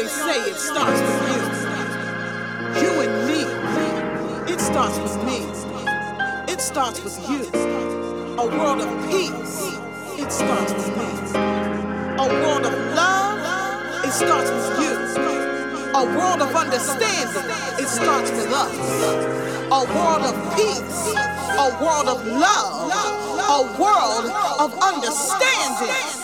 always say it starts with you. You and me. It starts with me. It starts with you. A world of peace. It starts with me. A world of love. It starts with you. A world of understanding. It starts with us. A world of peace. A world of love. A world of understanding.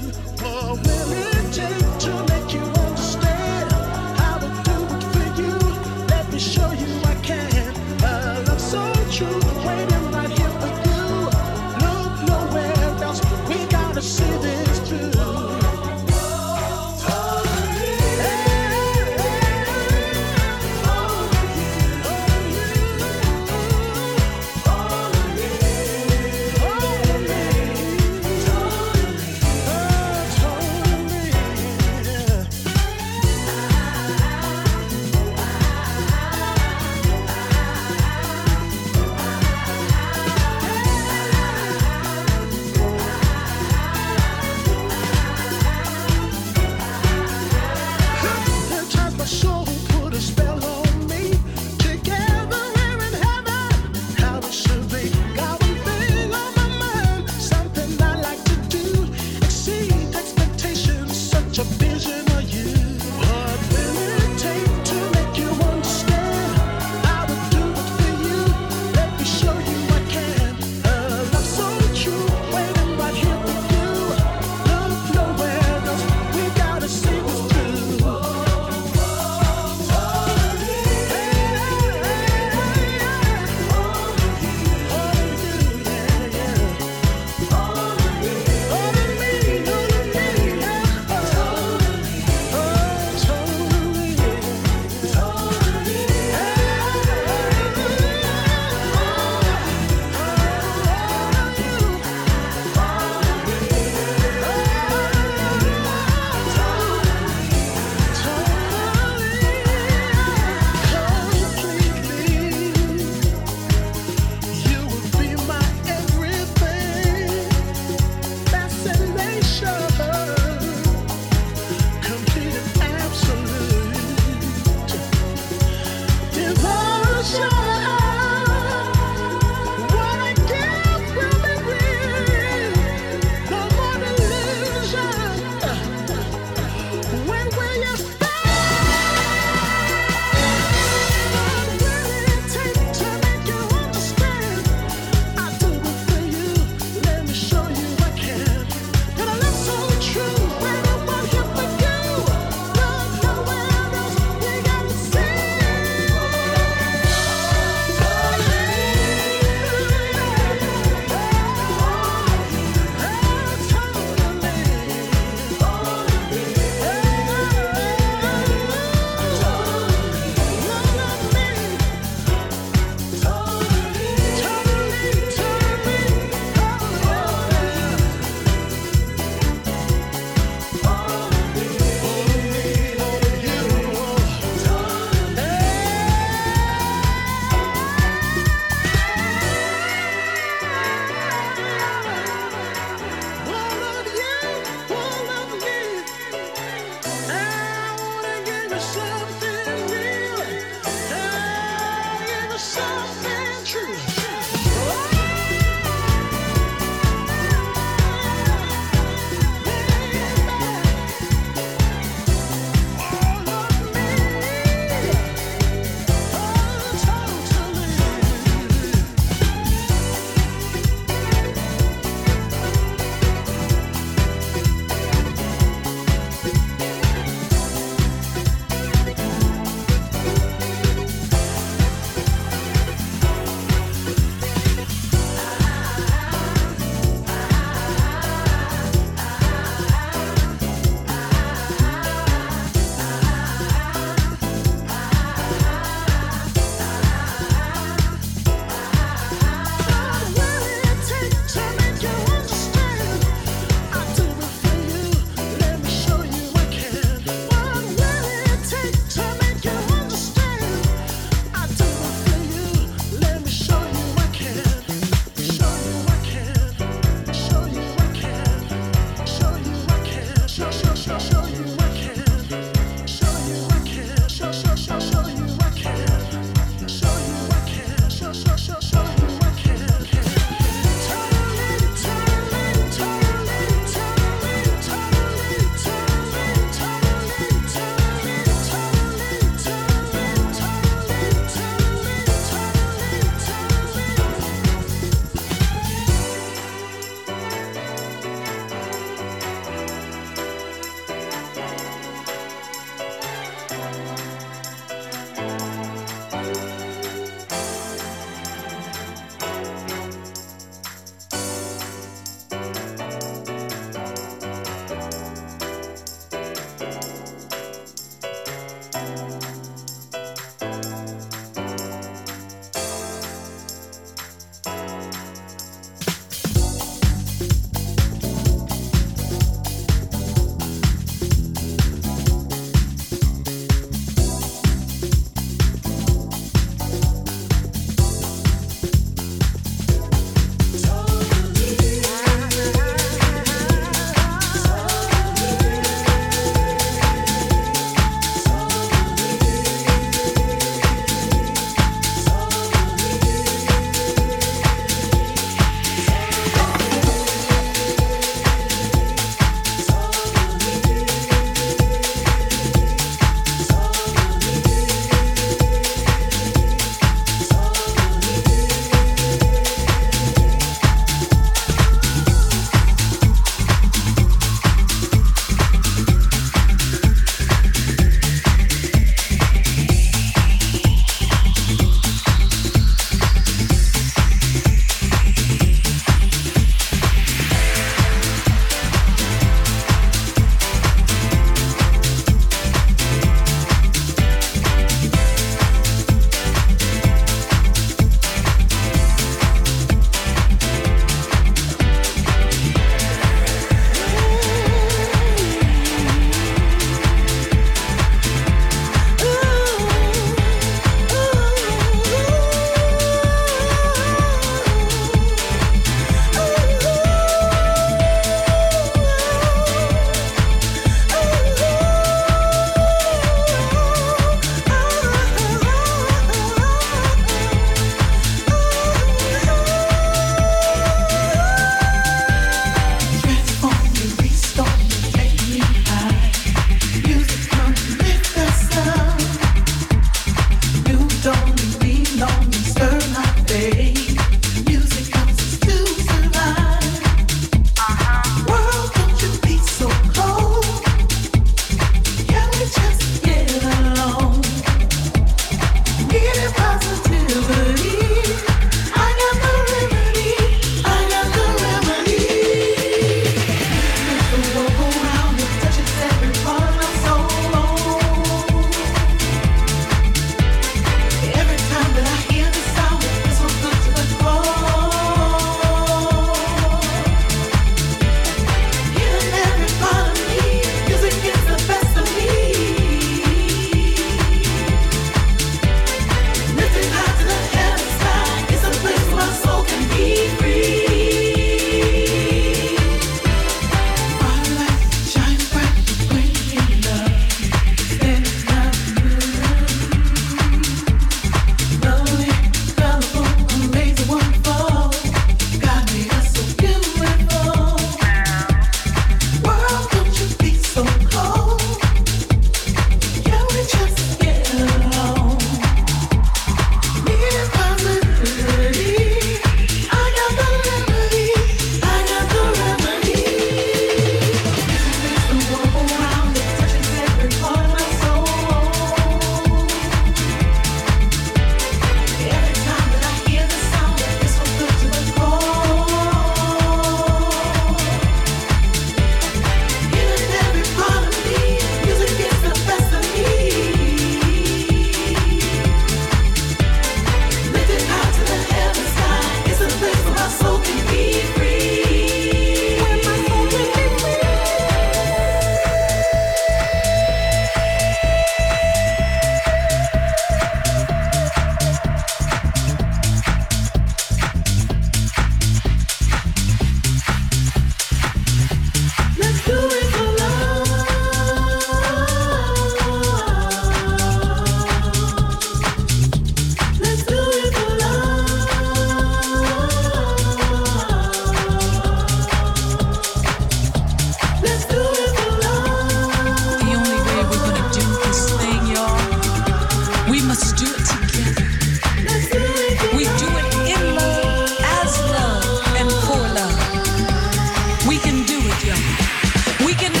we can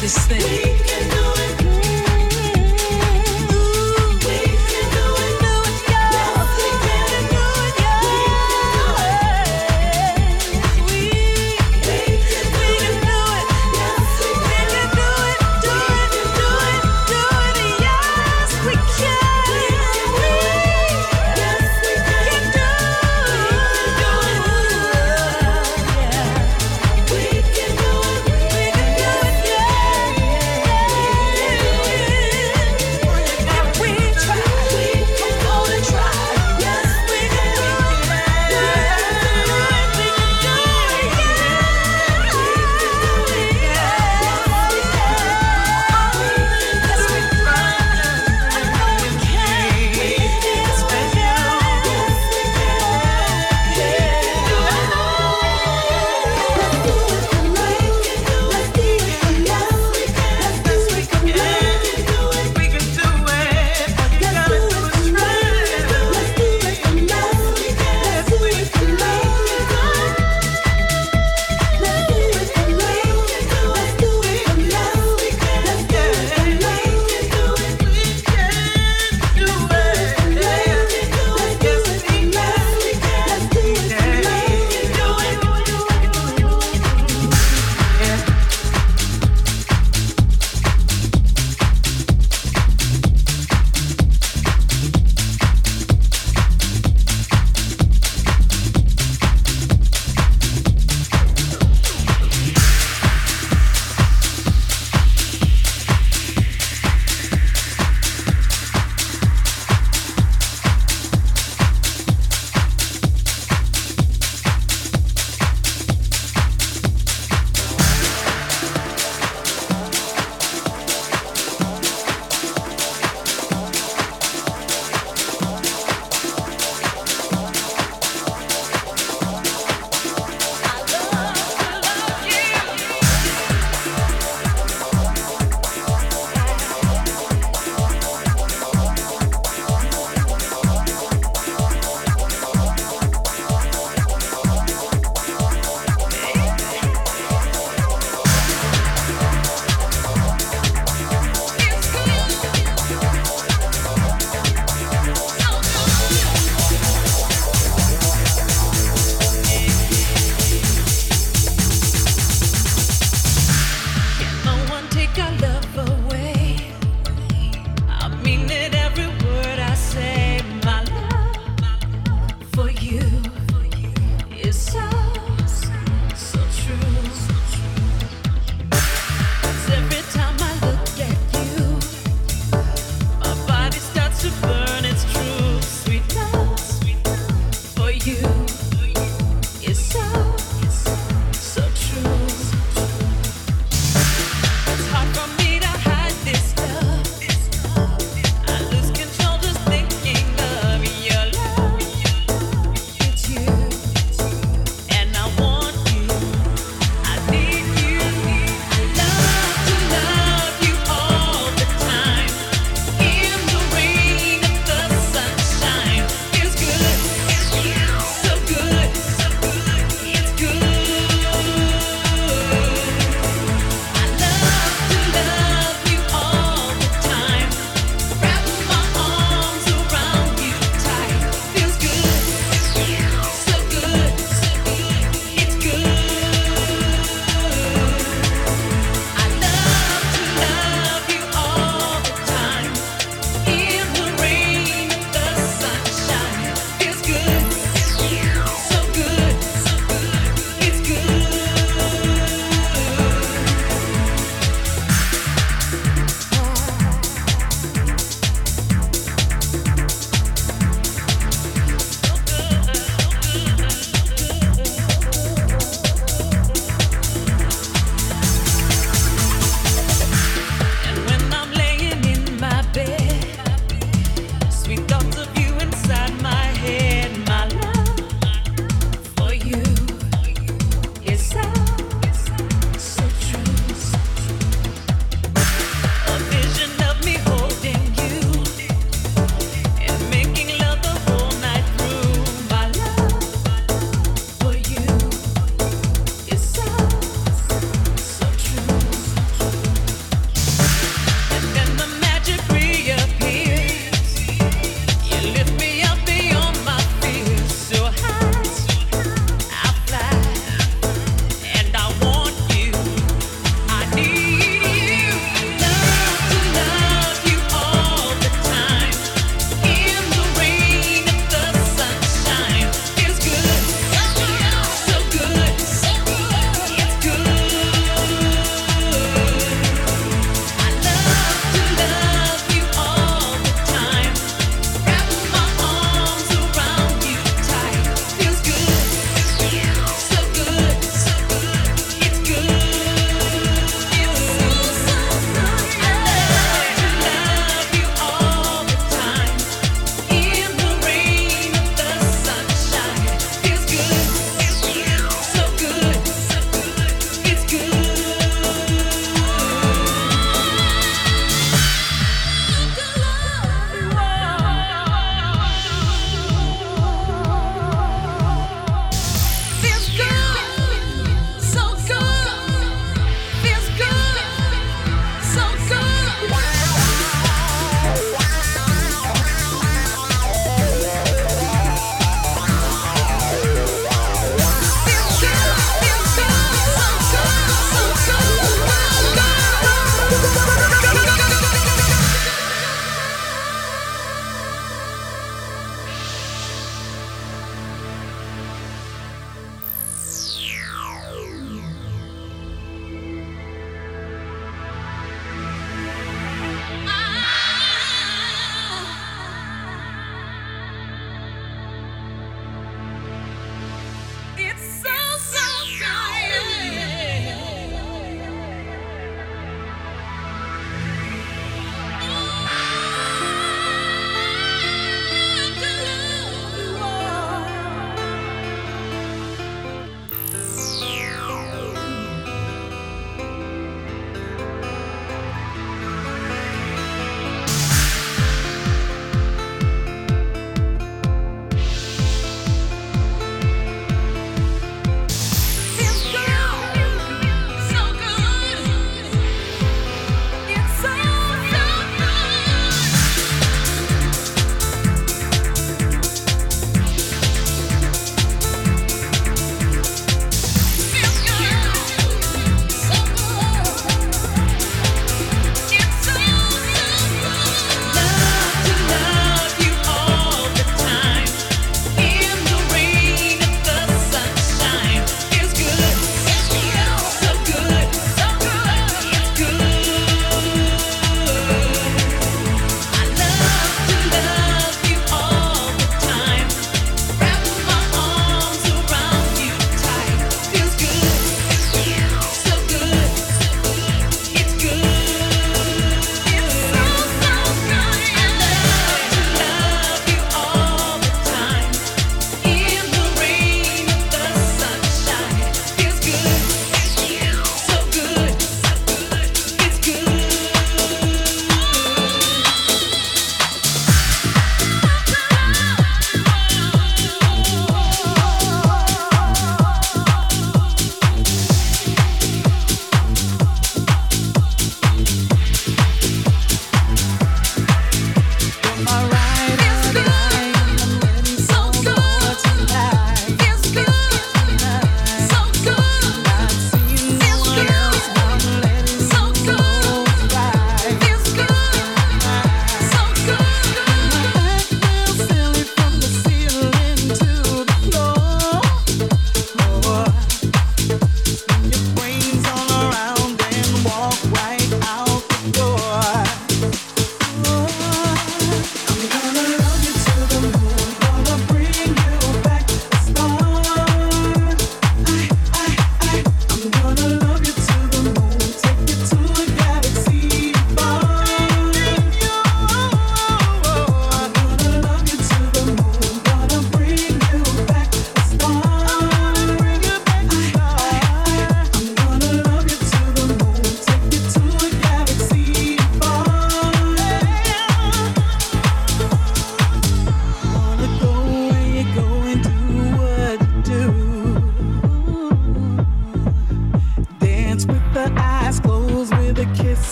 this thing.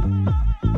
Música